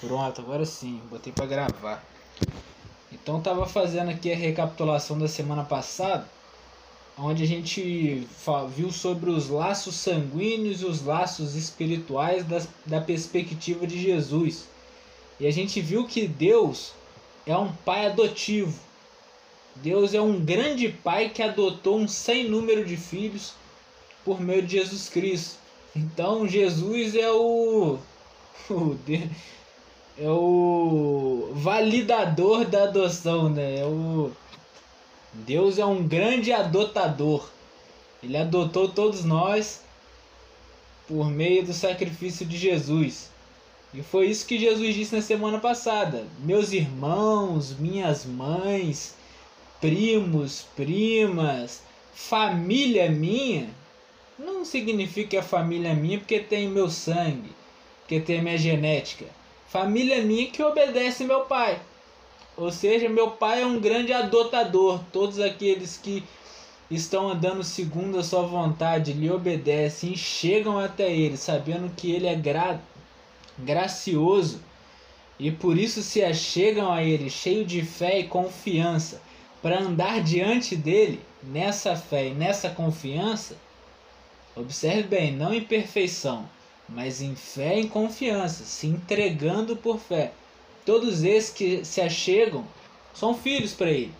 Pronto, agora sim, botei para gravar. Então tava fazendo aqui a recapitulação da semana passada, onde a gente viu sobre os laços sanguíneos e os laços espirituais da, da perspectiva de Jesus. E a gente viu que Deus é um pai adotivo. Deus é um grande pai que adotou um sem número de filhos por meio de Jesus Cristo. Então Jesus é o, o é o validador da adoção, né? É o Deus é um grande adotador. Ele adotou todos nós por meio do sacrifício de Jesus. E foi isso que Jesus disse na semana passada. Meus irmãos, minhas mães, primos, primas, família minha, não significa a família minha porque tem meu sangue, porque tem minha genética Família minha que obedece meu pai. Ou seja, meu pai é um grande adotador. Todos aqueles que estão andando segundo a sua vontade lhe obedecem e chegam até ele, sabendo que ele é gra gracioso e por isso se achegam a ele cheio de fé e confiança para andar diante dele nessa fé e nessa confiança. Observe bem, não em perfeição, mas em fé e confiança, se entregando por fé. Todos esses que se achegam são filhos para ele.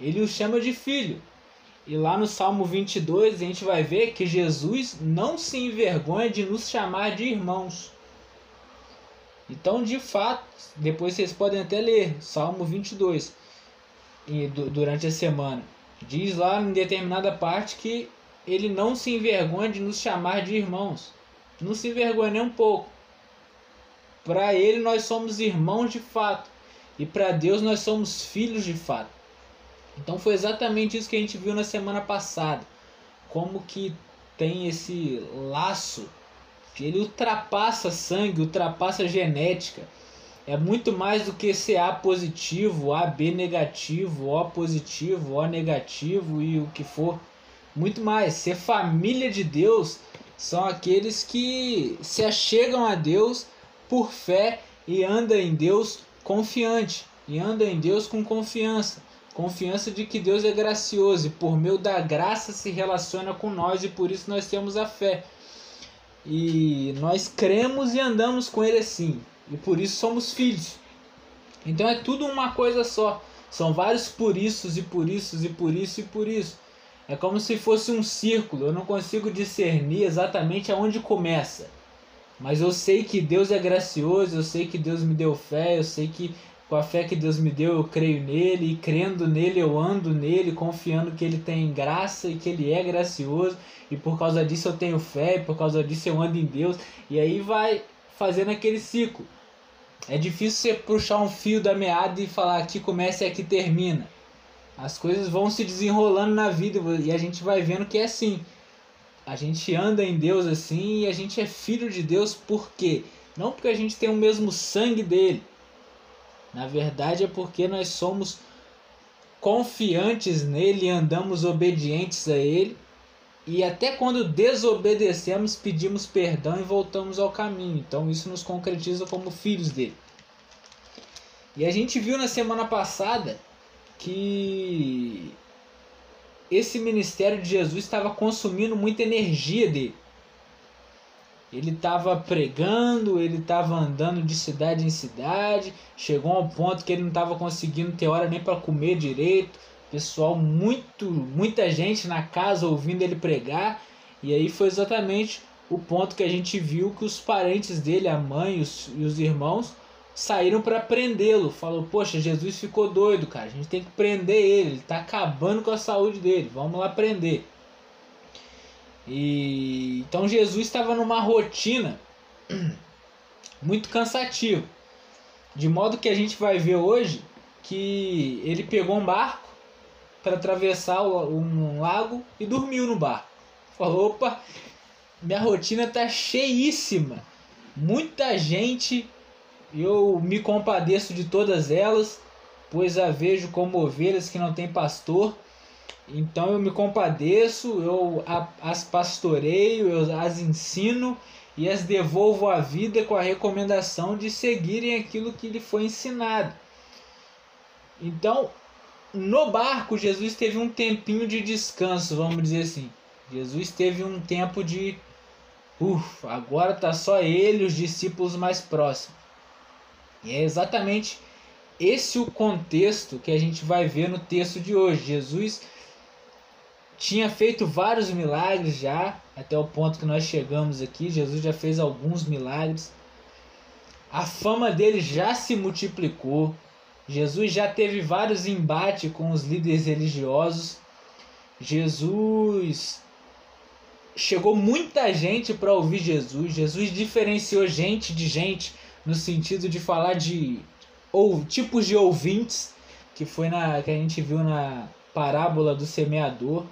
Ele os chama de filho. E lá no Salmo 22 a gente vai ver que Jesus não se envergonha de nos chamar de irmãos. Então, de fato, depois vocês podem até ler Salmo 22 durante a semana. Diz lá em determinada parte que ele não se envergonha de nos chamar de irmãos. Não se envergonhe nem um pouco. Para ele nós somos irmãos de fato. E para Deus nós somos filhos de fato. Então foi exatamente isso que a gente viu na semana passada. Como que tem esse laço que ele ultrapassa sangue, ultrapassa genética. É muito mais do que ser A positivo, AB negativo, O positivo, O negativo e o que for. Muito mais. Ser família de Deus são aqueles que se achegam a Deus por fé e andam em Deus confiante, e andam em Deus com confiança. Confiança de que Deus é gracioso e por meio da graça se relaciona com nós e por isso nós temos a fé. E nós cremos e andamos com Ele assim, e por isso somos filhos. Então é tudo uma coisa só. São vários por isso e por isso e por isso e por isso. É como se fosse um círculo, eu não consigo discernir exatamente aonde começa. Mas eu sei que Deus é gracioso, eu sei que Deus me deu fé, eu sei que com a fé que Deus me deu eu creio nele, e crendo nele eu ando nele, confiando que ele tem graça e que ele é gracioso, e por causa disso eu tenho fé, e por causa disso eu ando em Deus, e aí vai fazendo aquele ciclo. É difícil você puxar um fio da meada e falar aqui começa e aqui termina as coisas vão se desenrolando na vida e a gente vai vendo que é assim. A gente anda em Deus assim e a gente é filho de Deus por quê? Não porque a gente tem o mesmo sangue dele. Na verdade é porque nós somos confiantes nele andamos obedientes a ele. E até quando desobedecemos, pedimos perdão e voltamos ao caminho. Então isso nos concretiza como filhos dele. E a gente viu na semana passada que esse ministério de Jesus estava consumindo muita energia dele. Ele estava pregando, ele estava andando de cidade em cidade, chegou ao ponto que ele não estava conseguindo ter hora nem para comer direito. Pessoal, muito, muita gente na casa ouvindo ele pregar, e aí foi exatamente o ponto que a gente viu que os parentes dele, a mãe os, e os irmãos, saíram para prendê-lo. Falou: Poxa, Jesus ficou doido, cara. A gente tem que prender ele. Ele está acabando com a saúde dele. Vamos lá prender. E então Jesus estava numa rotina muito cansativa. De modo que a gente vai ver hoje que ele pegou um barco para atravessar um lago e dormiu no barco. Falou: opa, minha rotina tá cheíssima. Muita gente eu me compadeço de todas elas, pois a vejo como ovelhas que não têm pastor. Então eu me compadeço, eu as pastoreio, eu as ensino e as devolvo à vida com a recomendação de seguirem aquilo que lhe foi ensinado. Então, no barco, Jesus teve um tempinho de descanso, vamos dizer assim. Jesus teve um tempo de. Ufa, agora tá só ele os discípulos mais próximos. E é exatamente esse o contexto que a gente vai ver no texto de hoje. Jesus tinha feito vários milagres já, até o ponto que nós chegamos aqui. Jesus já fez alguns milagres. A fama dele já se multiplicou. Jesus já teve vários embates com os líderes religiosos. Jesus chegou muita gente para ouvir Jesus. Jesus diferenciou gente de gente no sentido de falar de ou tipos de ouvintes, que foi na que a gente viu na parábola do semeador.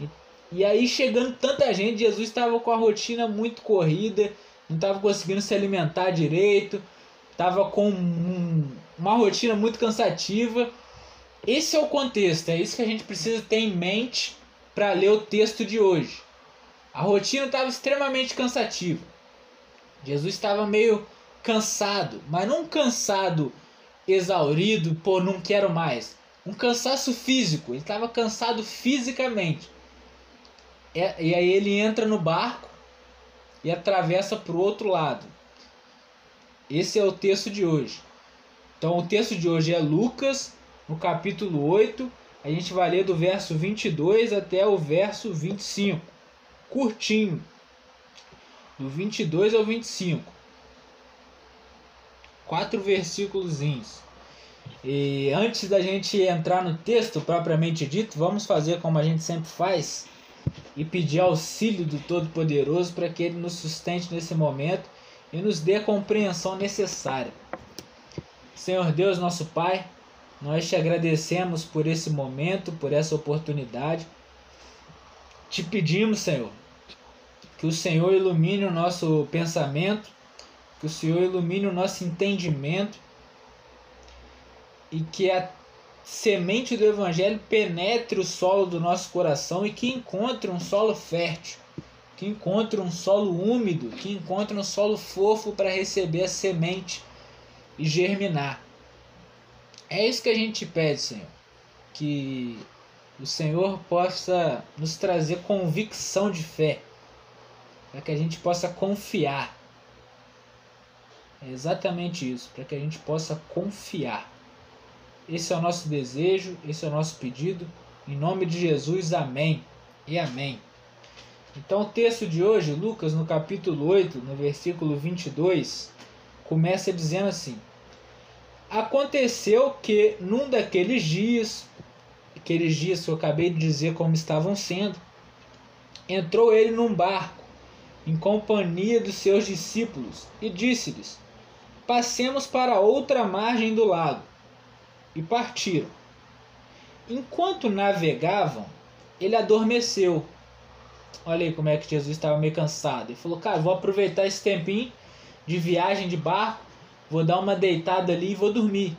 E, e aí chegando tanta gente, Jesus estava com a rotina muito corrida, não estava conseguindo se alimentar direito, estava com um, uma rotina muito cansativa. Esse é o contexto, é isso que a gente precisa ter em mente para ler o texto de hoje. A rotina estava extremamente cansativa. Jesus estava meio cansado, mas não cansado exaurido, pô, não quero mais. Um cansaço físico, ele estava cansado fisicamente. E aí ele entra no barco e atravessa para o outro lado. Esse é o texto de hoje. Então o texto de hoje é Lucas, no capítulo 8. A gente vai ler do verso 22 até o verso 25 curtinho, do 22 ao 25. Quatro versículos. E antes da gente entrar no texto propriamente dito, vamos fazer como a gente sempre faz e pedir auxílio do Todo-Poderoso para que Ele nos sustente nesse momento e nos dê a compreensão necessária. Senhor Deus, nosso Pai, nós te agradecemos por esse momento, por essa oportunidade. Te pedimos, Senhor, que o Senhor ilumine o nosso pensamento, que o Senhor ilumine o nosso entendimento e que a semente do Evangelho penetre o solo do nosso coração e que encontre um solo fértil, que encontre um solo úmido, que encontre um solo fofo para receber a semente e germinar. É isso que a gente pede, Senhor. Que o Senhor possa nos trazer convicção de fé para que a gente possa confiar. É exatamente isso, para que a gente possa confiar. Esse é o nosso desejo, esse é o nosso pedido. Em nome de Jesus, amém e amém. Então, o texto de hoje, Lucas, no capítulo 8, no versículo 22, começa dizendo assim: Aconteceu que num daqueles dias, aqueles dias que eu acabei de dizer como estavam sendo, entrou ele num barco em companhia dos seus discípulos e disse-lhes: Passemos para outra margem do lago. E partiram. Enquanto navegavam, ele adormeceu. Olha aí como é que Jesus estava meio cansado. Ele falou: Cara, vou aproveitar esse tempinho de viagem de barco, vou dar uma deitada ali e vou dormir.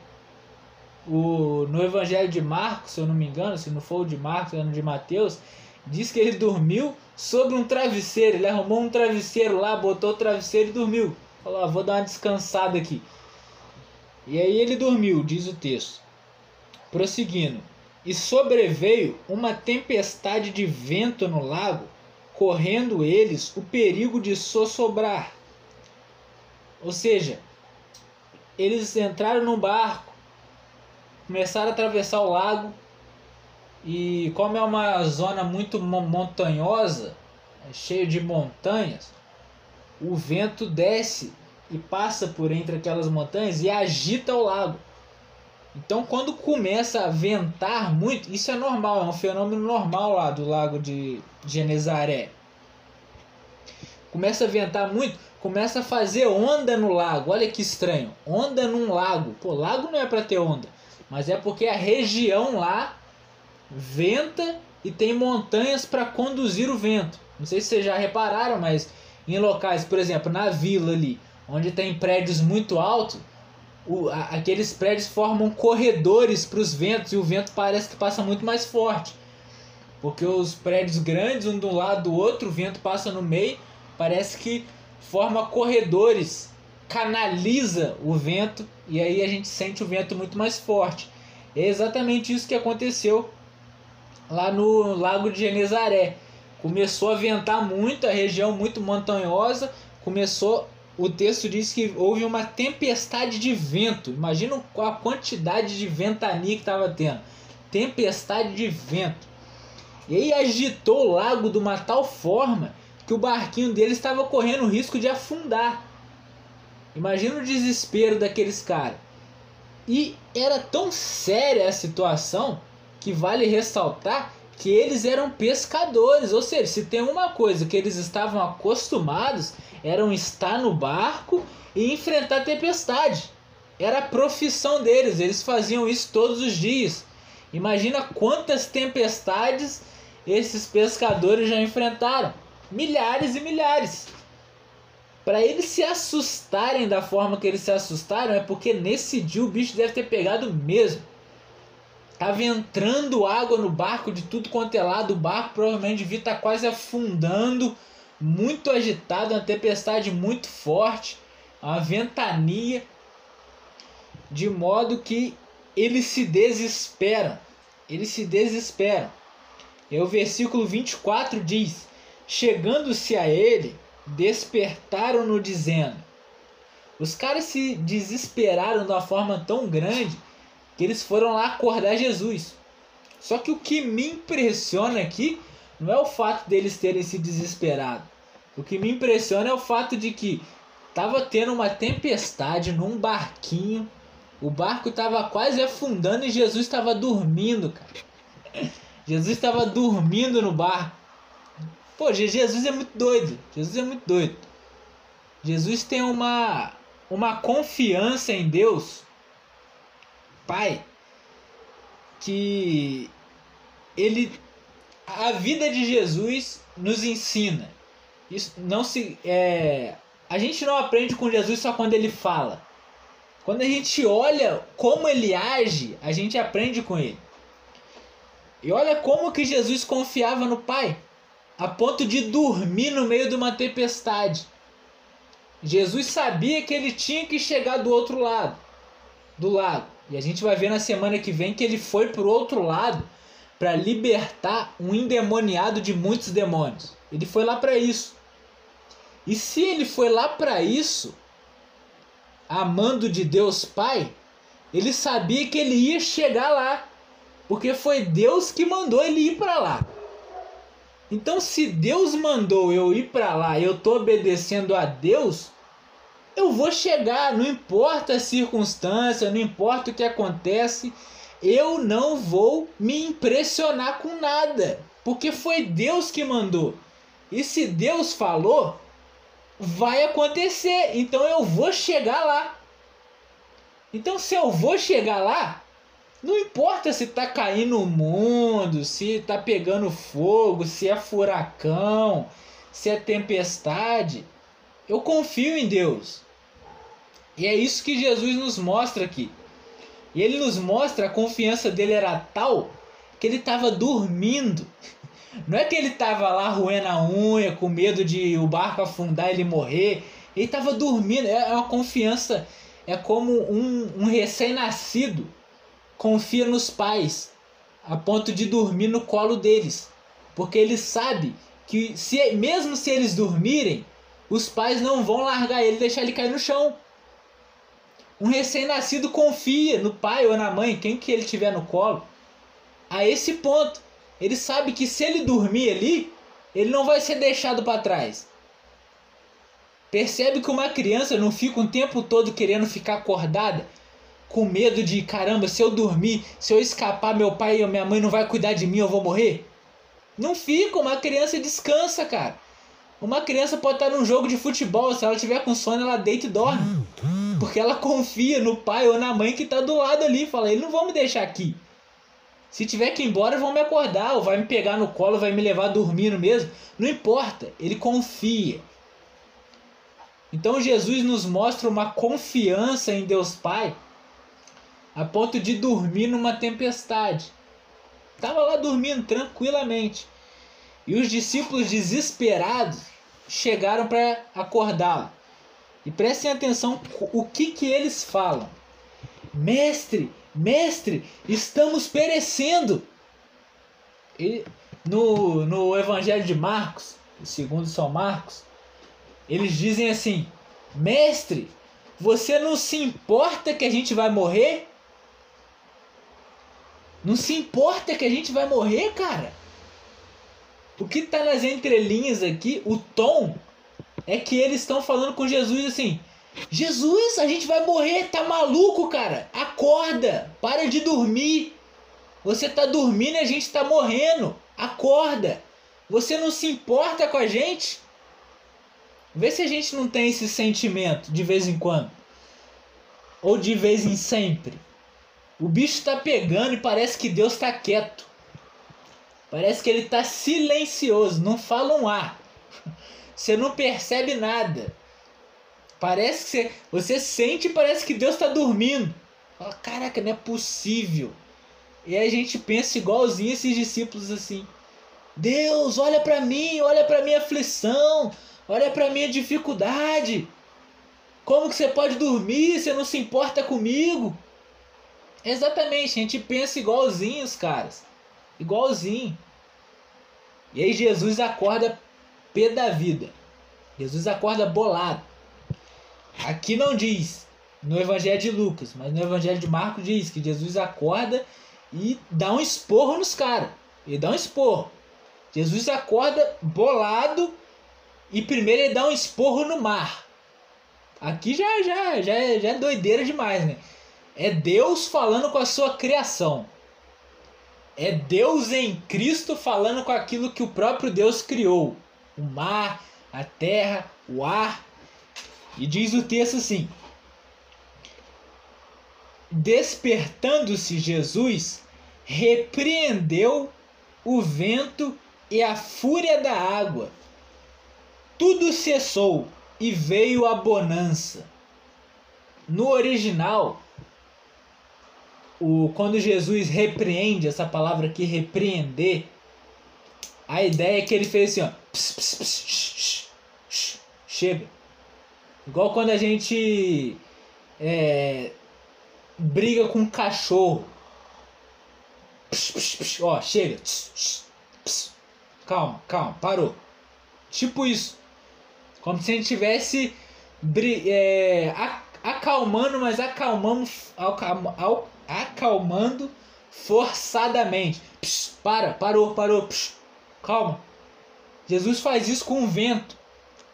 O, no Evangelho de Marcos, se eu não me engano, se não for o de Marcos, é no de Mateus, diz que ele dormiu sobre um travesseiro. Ele arrumou um travesseiro lá, botou o travesseiro e dormiu. Falou: ah, vou dar uma descansada aqui. E aí ele dormiu, diz o texto. Prosseguindo. E sobreveio uma tempestade de vento no lago, correndo eles o perigo de sossobrar. Ou seja, eles entraram num barco, começaram a atravessar o lago, e como é uma zona muito montanhosa, cheio de montanhas, o vento desce e passa por entre aquelas montanhas e agita o lago. Então, quando começa a ventar muito, isso é normal, é um fenômeno normal lá do lago de Genezaré. Começa a ventar muito, começa a fazer onda no lago. Olha que estranho, onda num lago. Pô, lago não é para ter onda, mas é porque a região lá venta e tem montanhas para conduzir o vento. Não sei se vocês já repararam, mas em locais, por exemplo, na vila ali, onde tem prédios muito altos, aqueles prédios formam corredores para os ventos e o vento parece que passa muito mais forte. Porque os prédios grandes, um do lado do outro, o vento passa no meio, parece que forma corredores, canaliza o vento e aí a gente sente o vento muito mais forte. É exatamente isso que aconteceu lá no Lago de Genezaré. Começou a ventar muito, a região muito montanhosa, começou o texto diz que houve uma tempestade de vento. Imagina a quantidade de ventania que estava tendo. Tempestade de vento. E aí agitou o lago de uma tal forma que o barquinho dele estava correndo o risco de afundar. Imagina o desespero daqueles caras. E era tão séria a situação que vale ressaltar que eles eram pescadores, ou seja, se tem uma coisa que eles estavam acostumados eram estar no barco e enfrentar a tempestade. Era a profissão deles, eles faziam isso todos os dias. Imagina quantas tempestades esses pescadores já enfrentaram milhares e milhares. Para eles se assustarem da forma que eles se assustaram, é porque nesse dia o bicho deve ter pegado mesmo. Tava entrando água no barco de tudo quanto é lado, o barco provavelmente devia estar tá quase afundando muito agitado, uma tempestade muito forte, uma ventania, de modo que eles se desesperam. Eles se desesperam. E o versículo 24 diz: Chegando-se a ele, despertaram-no dizendo. Os caras se desesperaram de uma forma tão grande que eles foram lá acordar Jesus. Só que o que me impressiona aqui não é o fato deles terem se desesperado. O que me impressiona é o fato de que tava tendo uma tempestade num barquinho. O barco estava quase afundando e Jesus estava dormindo, cara. Jesus estava dormindo no barco. Pô, Jesus é muito doido. Jesus é muito doido. Jesus tem uma uma confiança em Deus, Pai, que ele a vida de Jesus nos ensina. Isso não se é, a gente não aprende com Jesus só quando ele fala. Quando a gente olha como ele age, a gente aprende com ele. E olha como que Jesus confiava no Pai, a ponto de dormir no meio de uma tempestade. Jesus sabia que ele tinha que chegar do outro lado, do lago. E a gente vai ver na semana que vem que ele foi para o outro lado para libertar um endemoniado de muitos demônios. Ele foi lá para isso. E se ele foi lá para isso, amando de Deus Pai, ele sabia que ele ia chegar lá, porque foi Deus que mandou ele ir para lá. Então, se Deus mandou eu ir para lá, eu tô obedecendo a Deus, eu vou chegar, não importa a circunstância, não importa o que acontece, eu não vou me impressionar com nada, porque foi Deus que mandou. E se Deus falou, vai acontecer. Então eu vou chegar lá. Então se eu vou chegar lá, não importa se tá caindo o mundo, se tá pegando fogo, se é furacão, se é tempestade, eu confio em Deus. E é isso que Jesus nos mostra aqui. E ele nos mostra a confiança dele era tal que ele estava dormindo. Não é que ele estava lá roendo a unha, com medo de o barco afundar e ele morrer. Ele estava dormindo. É uma confiança. É como um, um recém-nascido confia nos pais, a ponto de dormir no colo deles. Porque ele sabe que se, mesmo se eles dormirem, os pais não vão largar ele deixar ele cair no chão. Um recém-nascido confia no pai ou na mãe, quem que ele tiver no colo. A esse ponto, ele sabe que se ele dormir ali, ele não vai ser deixado para trás. Percebe que uma criança não fica o tempo todo querendo ficar acordada, com medo de caramba, se eu dormir, se eu escapar, meu pai ou minha mãe não vai cuidar de mim, eu vou morrer? Não fica, uma criança descansa, cara. Uma criança pode estar num jogo de futebol, se ela tiver com sono, ela deita e dorme. Porque ela confia no pai ou na mãe que está do lado ali. Fala, eles não vão me deixar aqui. Se tiver que ir embora, vão me acordar, ou vai me pegar no colo, vai me levar dormindo mesmo. Não importa, ele confia. Então Jesus nos mostra uma confiança em Deus Pai a ponto de dormir numa tempestade. Estava lá dormindo tranquilamente. E os discípulos desesperados chegaram para acordá-lo. E prestem atenção o que, que eles falam. Mestre, mestre, estamos perecendo. E no, no Evangelho de Marcos, segundo São Marcos, eles dizem assim: Mestre, você não se importa que a gente vai morrer? Não se importa que a gente vai morrer, cara? O que tá nas entrelinhas aqui, o tom, é que eles estão falando com Jesus assim: Jesus, a gente vai morrer, tá maluco, cara? Acorda, para de dormir. Você tá dormindo e a gente tá morrendo. Acorda. Você não se importa com a gente? Vê se a gente não tem esse sentimento de vez em quando. Ou de vez em sempre. O bicho está pegando e parece que Deus está quieto. Parece que ele está silencioso, não fala um ar. Você não percebe nada. Parece que você, você sente parece que Deus está dormindo. Fala, caraca, não é possível. E a gente pensa igualzinho esses discípulos assim. Deus, olha para mim, olha para minha aflição, olha para minha dificuldade. Como que você pode dormir? Você não se importa comigo? Exatamente, a gente pensa igualzinho os caras. Igualzinho. E aí Jesus acorda pé da vida. Jesus acorda bolado. Aqui não diz no Evangelho de Lucas, mas no Evangelho de Marcos diz que Jesus acorda e dá um esporro nos caras. Ele dá um esporro. Jesus acorda bolado e primeiro ele dá um esporro no mar. Aqui já já já já é doideira demais, né? É Deus falando com a sua criação. É Deus em Cristo falando com aquilo que o próprio Deus criou: o mar, a terra, o ar. E diz o texto assim: Despertando-se Jesus, repreendeu o vento e a fúria da água. Tudo cessou e veio a bonança. No original, o, quando Jesus repreende, essa palavra aqui, repreender, a ideia é que ele fez assim, ó. Pss, pss, pss, chega. Igual quando a gente é, briga com um cachorro. Ó, chega. Calma, calma, parou. Tipo isso. Como se a gente tivesse é, acalmando, mas acalmamos, acalmando forçadamente. Psh, para, parou, parou. Psh, calma. Jesus faz isso com o vento.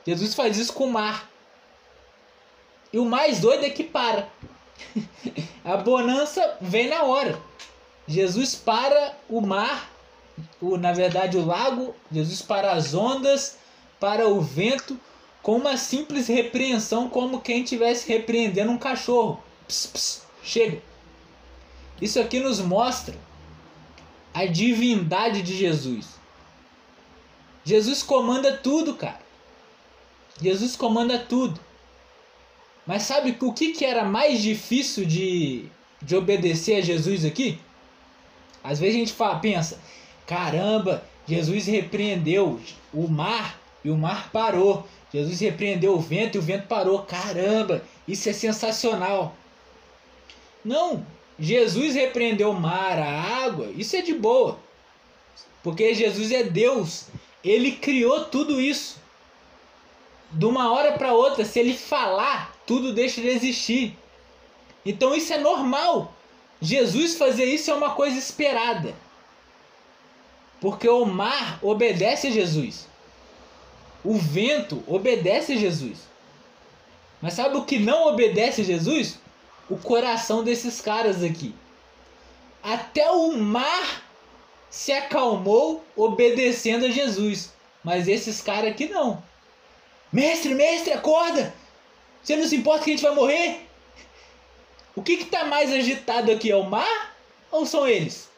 Jesus faz isso com o mar. E o mais doido é que para. A bonança vem na hora. Jesus para o mar, o, na verdade o lago, Jesus para as ondas, para o vento, com uma simples repreensão, como quem estivesse repreendendo um cachorro. Pss, pss, chega. Isso aqui nos mostra a divindade de Jesus. Jesus comanda tudo, cara. Jesus comanda tudo. Mas sabe o que, que era mais difícil de, de obedecer a Jesus aqui? Às vezes a gente fala, pensa, caramba, Jesus repreendeu o mar e o mar parou. Jesus repreendeu o vento e o vento parou. Caramba, isso é sensacional. Não, Jesus repreendeu o mar, a água, isso é de boa. Porque Jesus é Deus. Ele criou tudo isso. De uma hora para outra, se ele falar, tudo deixa de existir. Então isso é normal. Jesus fazer isso é uma coisa esperada. Porque o mar obedece a Jesus. O vento obedece a Jesus. Mas sabe o que não obedece a Jesus? O coração desses caras aqui. Até o mar se acalmou obedecendo a Jesus. Mas esses caras aqui não. Mestre, mestre, acorda! Você não se importa que a gente vai morrer? O que está mais agitado aqui? É o mar ou são eles?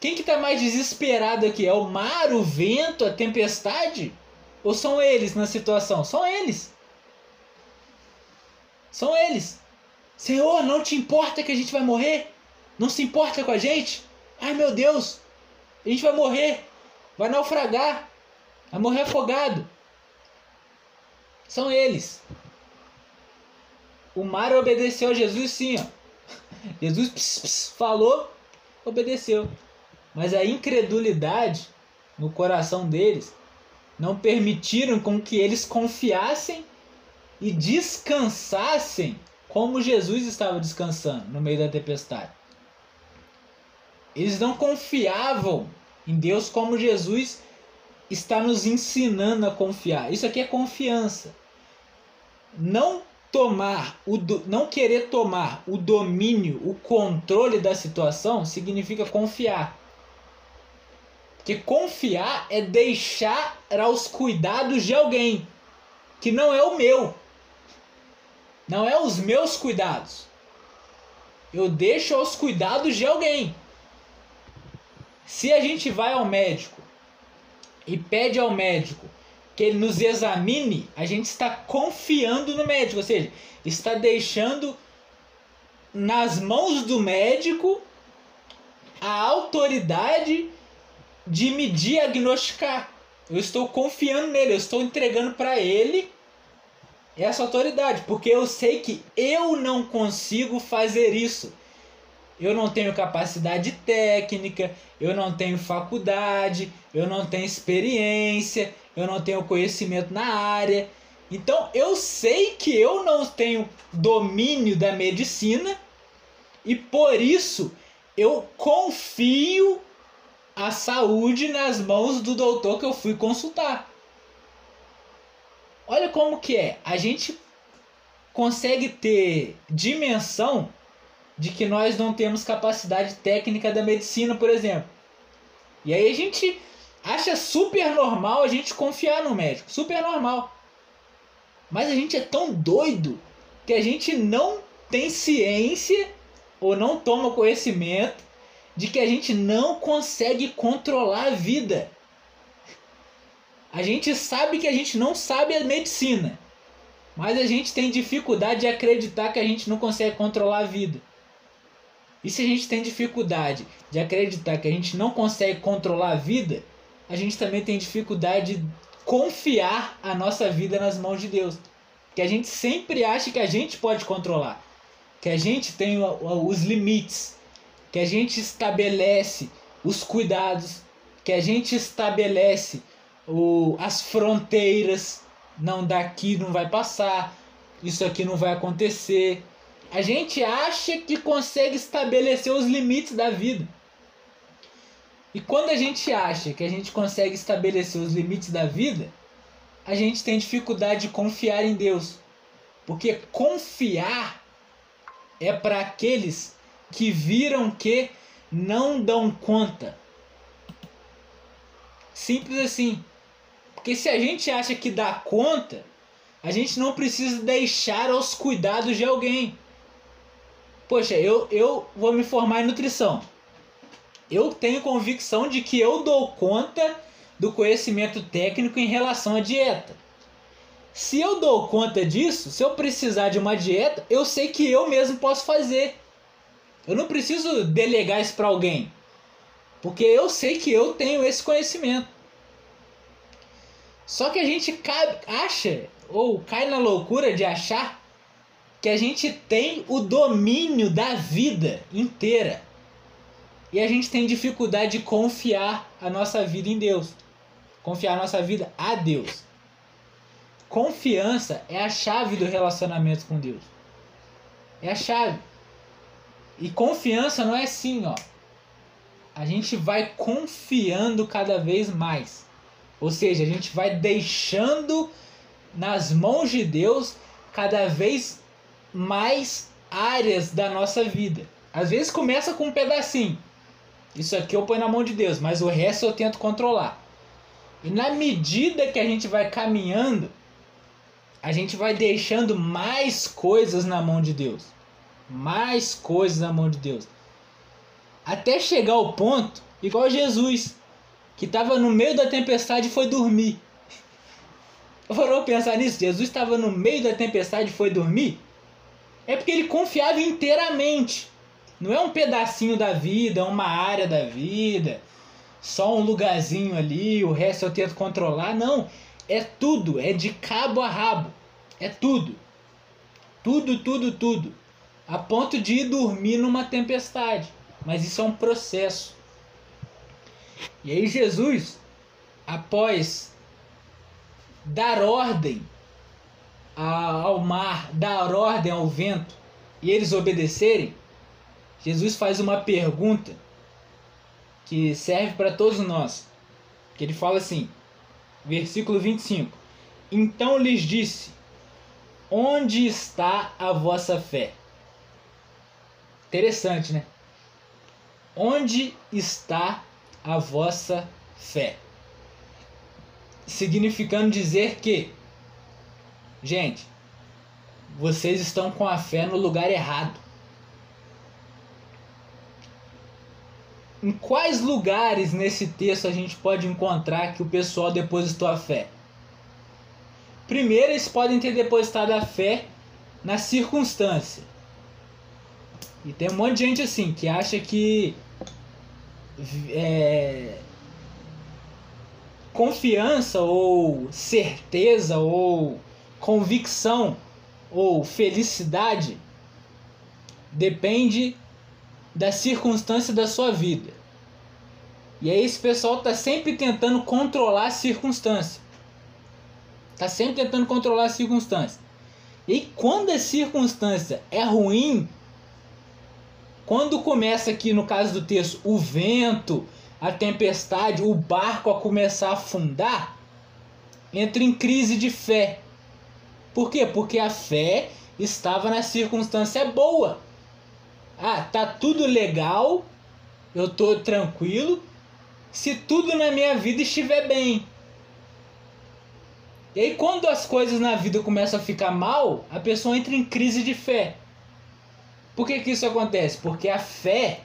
Quem que está mais desesperado aqui? É o mar, o vento, a tempestade? Ou são eles na situação? São eles. São eles. Senhor, não te importa que a gente vai morrer? Não se importa com a gente? Ai meu Deus, a gente vai morrer, vai naufragar. Vai morrer afogado. São eles. O mar obedeceu a Jesus sim, ó. Jesus pss, pss, falou, obedeceu. Mas a incredulidade no coração deles não permitiram com que eles confiassem e descansassem como Jesus estava descansando no meio da tempestade. Eles não confiavam em Deus como Jesus está nos ensinando a confiar. Isso aqui é confiança. Não tomar o do, não querer tomar o domínio, o controle da situação significa confiar. Porque confiar é deixar aos cuidados de alguém que não é o meu. Não é os meus cuidados. Eu deixo aos cuidados de alguém. Se a gente vai ao médico e pede ao médico que ele nos examine, a gente está confiando no médico, ou seja, está deixando nas mãos do médico a autoridade de me diagnosticar. Eu estou confiando nele, eu estou entregando para ele essa autoridade, porque eu sei que eu não consigo fazer isso. Eu não tenho capacidade técnica, eu não tenho faculdade, eu não tenho experiência, eu não tenho conhecimento na área. Então eu sei que eu não tenho domínio da medicina e por isso eu confio a saúde nas mãos do doutor que eu fui consultar. Olha como que é. A gente consegue ter dimensão de que nós não temos capacidade técnica da medicina, por exemplo. E aí a gente acha super normal a gente confiar no médico, super normal. Mas a gente é tão doido que a gente não tem ciência ou não toma conhecimento de que a gente não consegue controlar a vida. A gente sabe que a gente não sabe a medicina, mas a gente tem dificuldade de acreditar que a gente não consegue controlar a vida. E se a gente tem dificuldade de acreditar que a gente não consegue controlar a vida, a gente também tem dificuldade de confiar a nossa vida nas mãos de Deus. Que a gente sempre acha que a gente pode controlar, que a gente tem os limites, que a gente estabelece os cuidados, que a gente estabelece o, as fronteiras. Não daqui não vai passar, isso aqui não vai acontecer. A gente acha que consegue estabelecer os limites da vida. E quando a gente acha que a gente consegue estabelecer os limites da vida, a gente tem dificuldade de confiar em Deus. Porque confiar é para aqueles que viram que não dão conta. Simples assim. Porque se a gente acha que dá conta, a gente não precisa deixar aos cuidados de alguém. Poxa, eu, eu vou me formar em nutrição. Eu tenho convicção de que eu dou conta do conhecimento técnico em relação à dieta. Se eu dou conta disso, se eu precisar de uma dieta, eu sei que eu mesmo posso fazer. Eu não preciso delegar isso para alguém. Porque eu sei que eu tenho esse conhecimento. Só que a gente acha ou cai na loucura de achar que a gente tem o domínio da vida inteira. E a gente tem dificuldade de confiar a nossa vida em Deus. Confiar a nossa vida a Deus. Confiança é a chave do relacionamento com Deus. É a chave. E confiança não é assim, ó. A gente vai confiando cada vez mais. Ou seja, a gente vai deixando nas mãos de Deus cada vez mais áreas da nossa vida. Às vezes começa com um pedacinho. Isso aqui eu ponho na mão de Deus, mas o resto eu tento controlar. E na medida que a gente vai caminhando, a gente vai deixando mais coisas na mão de Deus. Mais coisas na mão de Deus. Até chegar ao ponto, igual Jesus, que estava no meio da tempestade e foi dormir. Parou pensar nisso? Jesus estava no meio da tempestade e foi dormir? É porque ele confiava inteiramente. Não é um pedacinho da vida, uma área da vida, só um lugarzinho ali, o resto eu tento controlar. Não, é tudo, é de cabo a rabo. É tudo. Tudo, tudo, tudo. A ponto de ir dormir numa tempestade. Mas isso é um processo. E aí Jesus, após dar ordem ao mar, dar ordem ao vento e eles obedecerem, Jesus faz uma pergunta que serve para todos nós. Que ele fala assim, versículo 25: Então lhes disse: Onde está a vossa fé? Interessante, né? Onde está a vossa fé? Significando dizer que, gente, vocês estão com a fé no lugar errado. Em quais lugares nesse texto a gente pode encontrar que o pessoal depositou a fé? Primeiro, eles podem ter depositado a fé na circunstância. E tem um monte de gente assim que acha que é, confiança ou certeza ou convicção ou felicidade depende da circunstância da sua vida. E aí esse pessoal está sempre tentando controlar a circunstância. Está sempre tentando controlar a circunstância. E quando a circunstância é ruim, quando começa aqui no caso do texto o vento, a tempestade, o barco a começar a afundar, entra em crise de fé. Por quê? Porque a fé estava na circunstância boa. Ah, tá tudo legal, eu tô tranquilo, se tudo na minha vida estiver bem. E aí quando as coisas na vida começam a ficar mal, a pessoa entra em crise de fé. Por que, que isso acontece? Porque a fé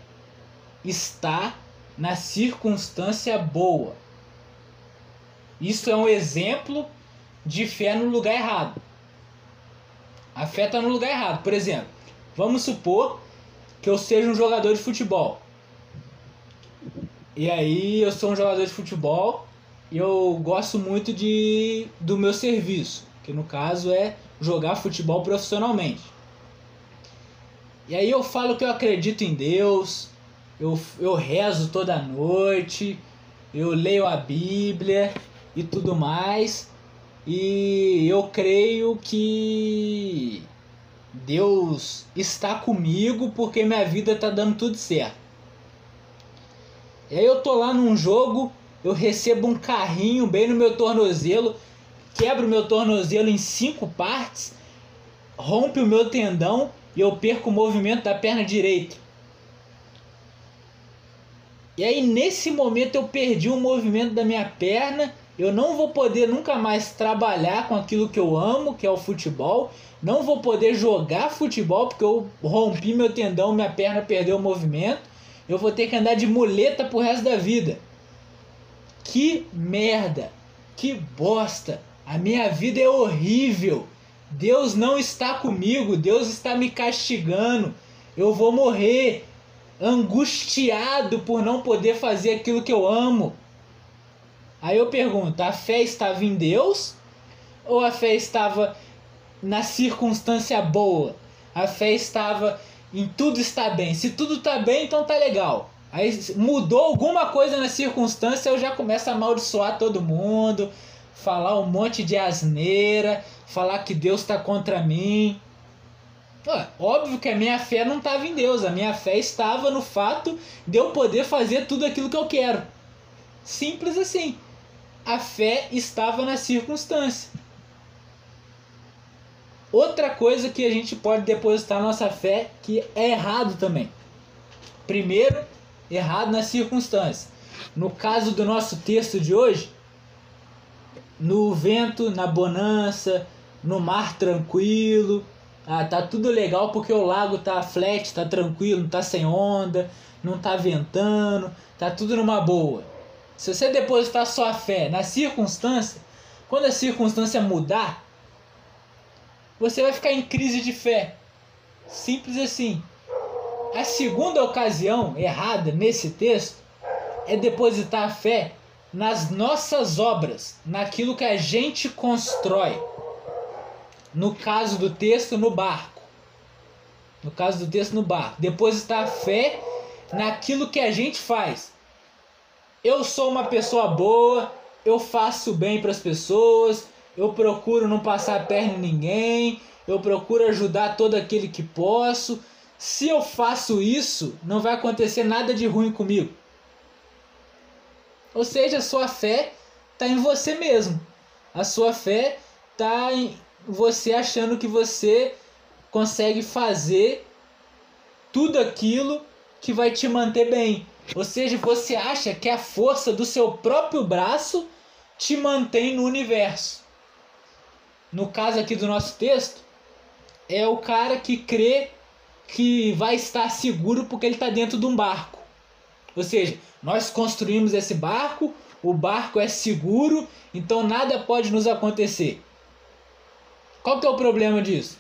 está na circunstância boa. Isso é um exemplo de fé no lugar errado. A fé está no lugar errado. Por exemplo, vamos supor que eu seja um jogador de futebol. E aí eu sou um jogador de futebol e eu gosto muito de do meu serviço, que no caso é jogar futebol profissionalmente. E aí eu falo que eu acredito em Deus, eu, eu rezo toda noite, eu leio a Bíblia e tudo mais. E eu creio que Deus está comigo porque minha vida está dando tudo certo. E aí eu tô lá num jogo, eu recebo um carrinho bem no meu tornozelo, quebro meu tornozelo em cinco partes, rompe o meu tendão e eu perco o movimento da perna direita. E aí nesse momento eu perdi o movimento da minha perna eu não vou poder nunca mais trabalhar com aquilo que eu amo, que é o futebol. Não vou poder jogar futebol porque eu rompi meu tendão, minha perna perdeu o movimento. Eu vou ter que andar de muleta pro resto da vida. Que merda! Que bosta! A minha vida é horrível. Deus não está comigo, Deus está me castigando. Eu vou morrer angustiado por não poder fazer aquilo que eu amo. Aí eu pergunto: a fé estava em Deus ou a fé estava na circunstância boa? A fé estava em tudo está bem. Se tudo está bem, então tá legal. Aí mudou alguma coisa na circunstância, eu já começo a amaldiçoar todo mundo, falar um monte de asneira, falar que Deus está contra mim. Pô, óbvio que a minha fé não estava em Deus, a minha fé estava no fato de eu poder fazer tudo aquilo que eu quero. Simples assim a fé estava na circunstância. Outra coisa que a gente pode depositar nossa fé que é errado também. Primeiro, errado na circunstância. No caso do nosso texto de hoje, no vento, na bonança, no mar tranquilo, ah, tá tudo legal porque o lago tá flat, tá tranquilo, não tá sem onda, não tá ventando, tá tudo numa boa. Se você depositar sua fé na circunstância, quando a circunstância mudar, você vai ficar em crise de fé. Simples assim. A segunda ocasião errada nesse texto é depositar a fé nas nossas obras, naquilo que a gente constrói. No caso do texto, no barco. No caso do texto, no barco. Depositar a fé naquilo que a gente faz. Eu sou uma pessoa boa, eu faço bem para as pessoas, eu procuro não passar a perna em ninguém, eu procuro ajudar todo aquele que posso. Se eu faço isso, não vai acontecer nada de ruim comigo. Ou seja, a sua fé está em você mesmo. A sua fé está em você achando que você consegue fazer tudo aquilo que vai te manter bem. Ou seja, você acha que a força do seu próprio braço te mantém no universo. No caso aqui do nosso texto, é o cara que crê que vai estar seguro porque ele está dentro de um barco. Ou seja, nós construímos esse barco, o barco é seguro, então nada pode nos acontecer. Qual que é o problema disso?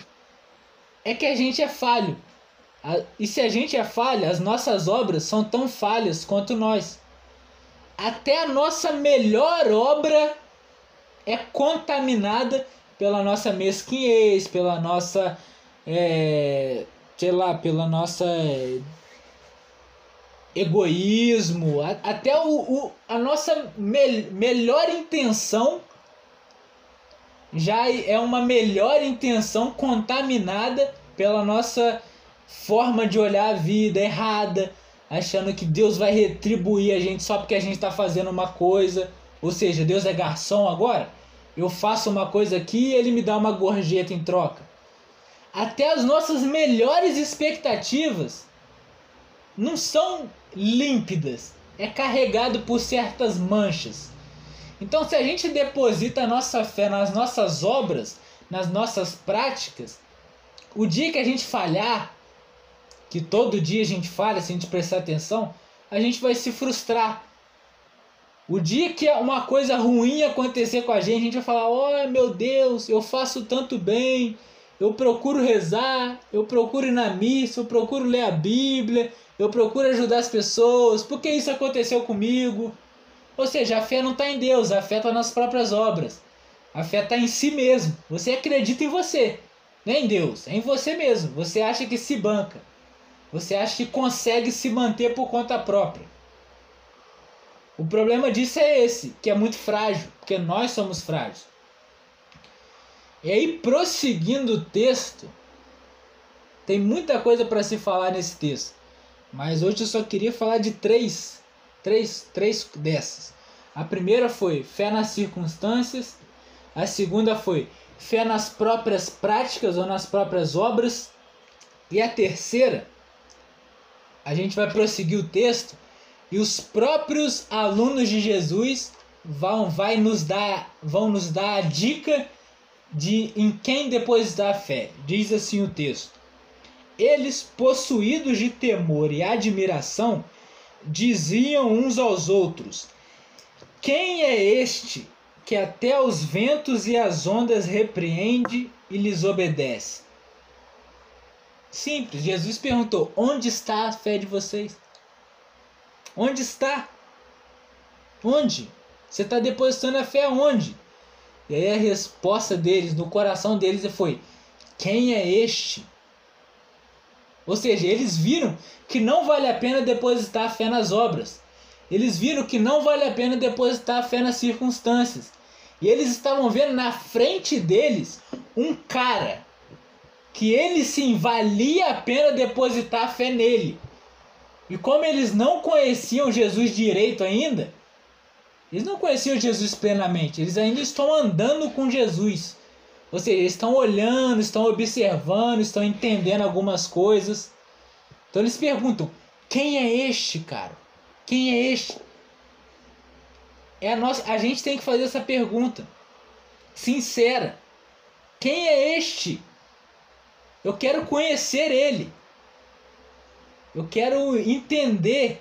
É que a gente é falho. E se a gente é falha, as nossas obras são tão falhas quanto nós. Até a nossa melhor obra é contaminada pela nossa mesquinhez, pela nossa, é, sei lá, pela nossa egoísmo, até o, o, a nossa me, melhor intenção já é uma melhor intenção contaminada pela nossa forma de olhar a vida errada, achando que Deus vai retribuir a gente só porque a gente está fazendo uma coisa. Ou seja, Deus é garçom agora? Eu faço uma coisa aqui e ele me dá uma gorjeta em troca. Até as nossas melhores expectativas não são límpidas, é carregado por certas manchas. Então, se a gente deposita a nossa fé nas nossas obras, nas nossas práticas, o dia que a gente falhar, que todo dia a gente falha se a gente prestar atenção, a gente vai se frustrar. O dia que uma coisa ruim acontecer com a gente, a gente vai falar: Oh meu Deus, eu faço tanto bem, eu procuro rezar, eu procuro ir na missa, eu procuro ler a Bíblia, eu procuro ajudar as pessoas, por que isso aconteceu comigo? Ou seja, a fé não está em Deus, a fé está nas próprias obras. A fé está em si mesmo. Você acredita em você, não é em Deus, é em você mesmo. Você acha que se banca. Você acha que consegue se manter por conta própria. O problema disso é esse, que é muito frágil, porque nós somos frágeis. E aí, prosseguindo o texto, tem muita coisa para se falar nesse texto. Mas hoje eu só queria falar de três, três, três dessas. A primeira foi fé nas circunstâncias. A segunda foi fé nas próprias práticas ou nas próprias obras. E a terceira, a gente vai prosseguir o texto e os próprios alunos de Jesus vão, vai nos dar, vão nos dar a dica de em quem depositar a fé. Diz assim o texto. Eles, possuídos de temor e admiração, diziam uns aos outros: Quem é este que até os ventos e as ondas repreende e lhes obedece? Simples, Jesus perguntou: Onde está a fé de vocês? Onde está? Onde? Você está depositando a fé aonde? E aí a resposta deles, no coração deles, foi: Quem é este ou seja, eles viram que não vale a pena depositar a fé nas obras. Eles viram que não vale a pena depositar a fé nas circunstâncias. E eles estavam vendo na frente deles um cara que eles sim valia a pena depositar a fé nele. E como eles não conheciam Jesus direito ainda, eles não conheciam Jesus plenamente, eles ainda estão andando com Jesus. Ou seja, eles estão olhando, estão observando, estão entendendo algumas coisas. Então eles perguntam: quem é este, cara? Quem é este? É a, nossa, a gente tem que fazer essa pergunta sincera. Quem é este? Eu quero conhecer ele. Eu quero entender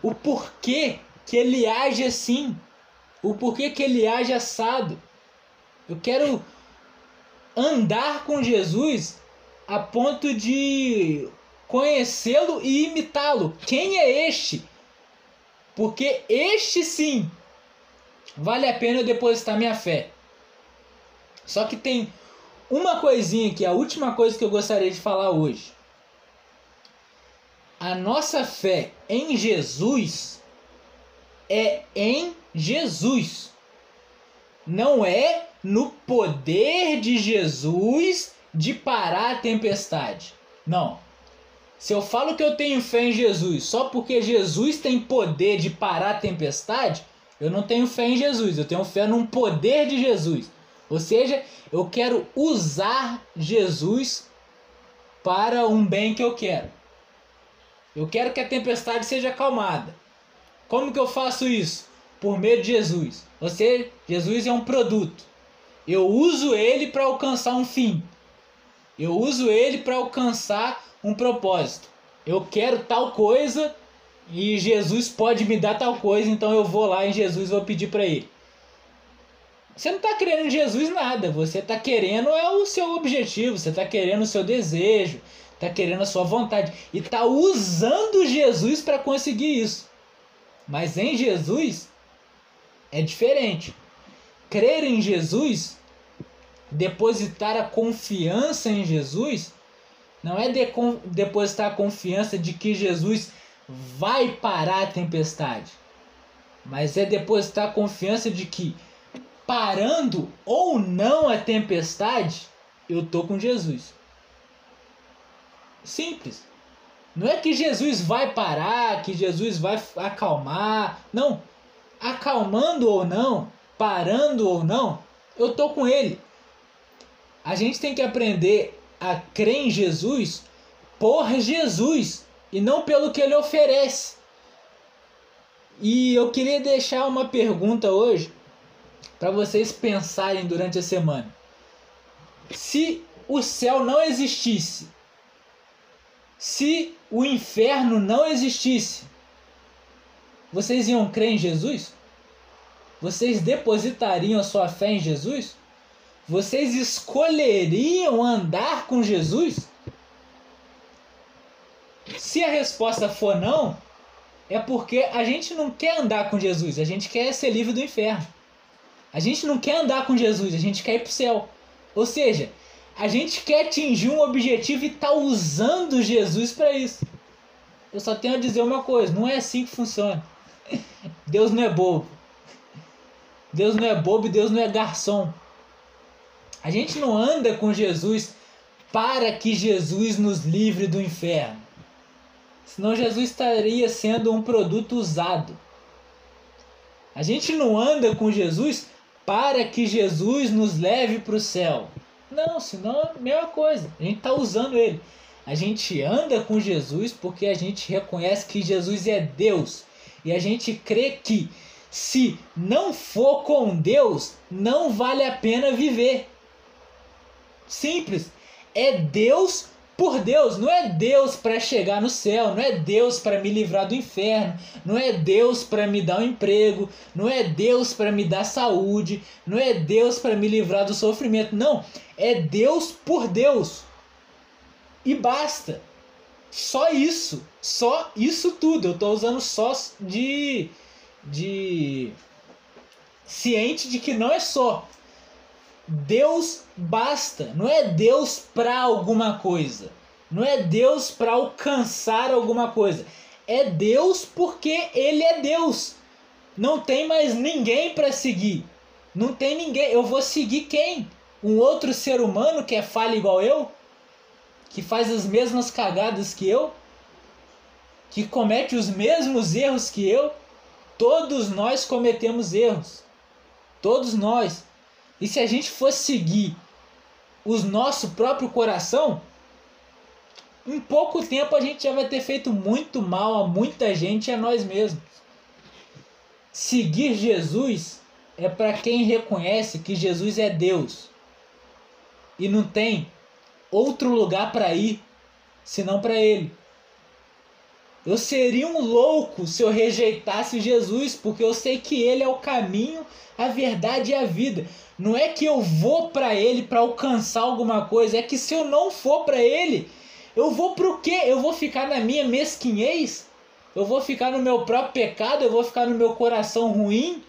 o porquê que ele age assim. O porquê que ele age assado. Eu quero andar com Jesus a ponto de conhecê-lo e imitá-lo. Quem é este porque este sim vale a pena eu depositar minha fé. Só que tem uma coisinha que a última coisa que eu gostaria de falar hoje. A nossa fé em Jesus é em Jesus. Não é no poder de Jesus de parar a tempestade. Não. Se eu falo que eu tenho fé em Jesus só porque Jesus tem poder de parar a tempestade, eu não tenho fé em Jesus, eu tenho fé num poder de Jesus. Ou seja, eu quero usar Jesus para um bem que eu quero. Eu quero que a tempestade seja acalmada. Como que eu faço isso? Por meio de Jesus. Seja, Jesus é um produto. Eu uso ele para alcançar um fim. Eu uso ele para alcançar um propósito. Eu quero tal coisa e Jesus pode me dar tal coisa, então eu vou lá em Jesus e vou pedir para ele. Você não está querendo em Jesus nada, você está querendo é o seu objetivo, você está querendo o seu desejo, está querendo a sua vontade e está usando Jesus para conseguir isso. Mas em Jesus é diferente. Crer em Jesus, depositar a confiança em Jesus, não é de, depositar a confiança de que Jesus vai parar a tempestade, mas é depositar a confiança de que parando ou não a tempestade, eu tô com Jesus. Simples. Não é que Jesus vai parar, que Jesus vai acalmar. Não. Acalmando ou não, parando ou não, eu tô com ele. A gente tem que aprender a crer em Jesus por Jesus e não pelo que ele oferece. E eu queria deixar uma pergunta hoje para vocês pensarem durante a semana. Se o céu não existisse, se o inferno não existisse, vocês iam crer em Jesus? Vocês depositariam a sua fé em Jesus? Vocês escolheriam andar com Jesus? Se a resposta for não, é porque a gente não quer andar com Jesus, a gente quer ser livre do inferno. A gente não quer andar com Jesus, a gente quer ir para o céu. Ou seja, a gente quer atingir um objetivo e tá usando Jesus para isso. Eu só tenho a dizer uma coisa: não é assim que funciona. Deus não é bobo. Deus não é bobo e Deus não é garçom. A gente não anda com Jesus para que Jesus nos livre do inferno. Senão Jesus estaria sendo um produto usado. A gente não anda com Jesus para que Jesus nos leve para o céu. Não, senão é a mesma coisa. A gente está usando ele. A gente anda com Jesus porque a gente reconhece que Jesus é Deus. E a gente crê que se não for com Deus, não vale a pena viver. Simples. É Deus por Deus, não é Deus para chegar no céu, não é Deus para me livrar do inferno, não é Deus para me dar um emprego, não é Deus para me dar saúde, não é Deus para me livrar do sofrimento, não, é Deus por Deus. E basta. Só isso, só isso tudo. Eu estou usando só de de ciente de que não é só Deus basta, não é Deus para alguma coisa, não é Deus para alcançar alguma coisa, é Deus porque Ele é Deus. Não tem mais ninguém para seguir, não tem ninguém. Eu vou seguir quem? Um outro ser humano que é falha igual eu, que faz as mesmas cagadas que eu, que comete os mesmos erros que eu. Todos nós cometemos erros, todos nós. E se a gente fosse seguir o nosso próprio coração, em pouco tempo a gente já vai ter feito muito mal a muita gente e a nós mesmos. Seguir Jesus é para quem reconhece que Jesus é Deus e não tem outro lugar para ir senão para Ele. Eu seria um louco se eu rejeitasse Jesus, porque eu sei que Ele é o caminho, a verdade e a vida. Não é que eu vou para ele para alcançar alguma coisa, é que se eu não for para ele, eu vou pro quê? Eu vou ficar na minha mesquinhez? eu vou ficar no meu próprio pecado, eu vou ficar no meu coração ruim.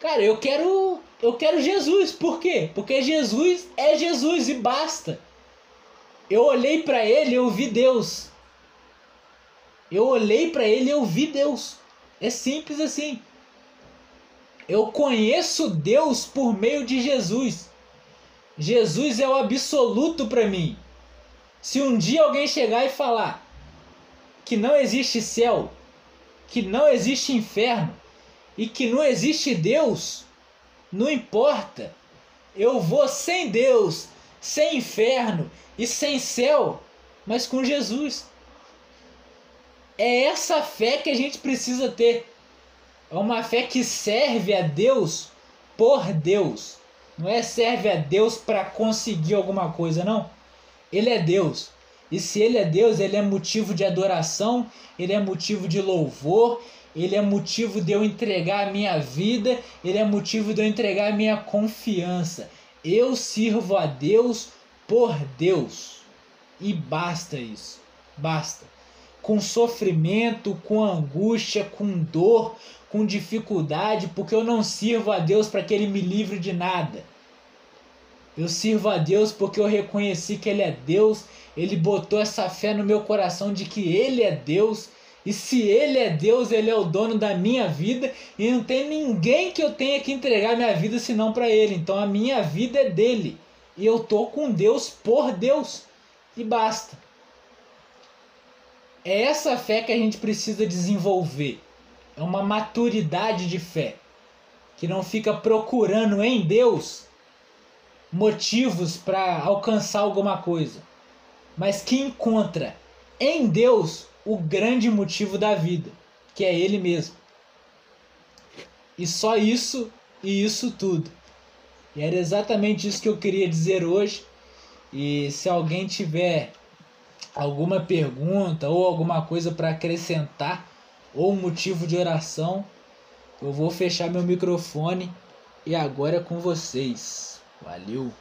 Cara, eu quero eu quero Jesus. Por quê? Porque Jesus é Jesus e basta. Eu olhei para ele, eu vi Deus. Eu olhei para ele, eu vi Deus. É simples assim. Eu conheço Deus por meio de Jesus. Jesus é o absoluto para mim. Se um dia alguém chegar e falar que não existe céu, que não existe inferno e que não existe Deus, não importa. Eu vou sem Deus, sem inferno e sem céu, mas com Jesus. É essa fé que a gente precisa ter. É uma fé que serve a Deus por Deus. Não é serve a Deus para conseguir alguma coisa, não. Ele é Deus. E se ele é Deus, ele é motivo de adoração, ele é motivo de louvor, ele é motivo de eu entregar a minha vida, ele é motivo de eu entregar a minha confiança. Eu sirvo a Deus por Deus. E basta isso. Basta. Com sofrimento, com angústia, com dor, com dificuldade, porque eu não sirvo a Deus para que ele me livre de nada. Eu sirvo a Deus porque eu reconheci que Ele é Deus, Ele botou essa fé no meu coração de que Ele é Deus e se ele é Deus, ele é o dono da minha vida e não tem ninguém que eu tenha que entregar minha vida senão para ele. Então a minha vida é dele. E eu tô com Deus por Deus e basta. É essa fé que a gente precisa desenvolver. É uma maturidade de fé que não fica procurando em Deus motivos para alcançar alguma coisa, mas que encontra em Deus o grande motivo da vida, que é Ele mesmo. E só isso e isso tudo. E era exatamente isso que eu queria dizer hoje. E se alguém tiver alguma pergunta ou alguma coisa para acrescentar ou motivo de oração, eu vou fechar meu microfone e agora é com vocês. Valeu!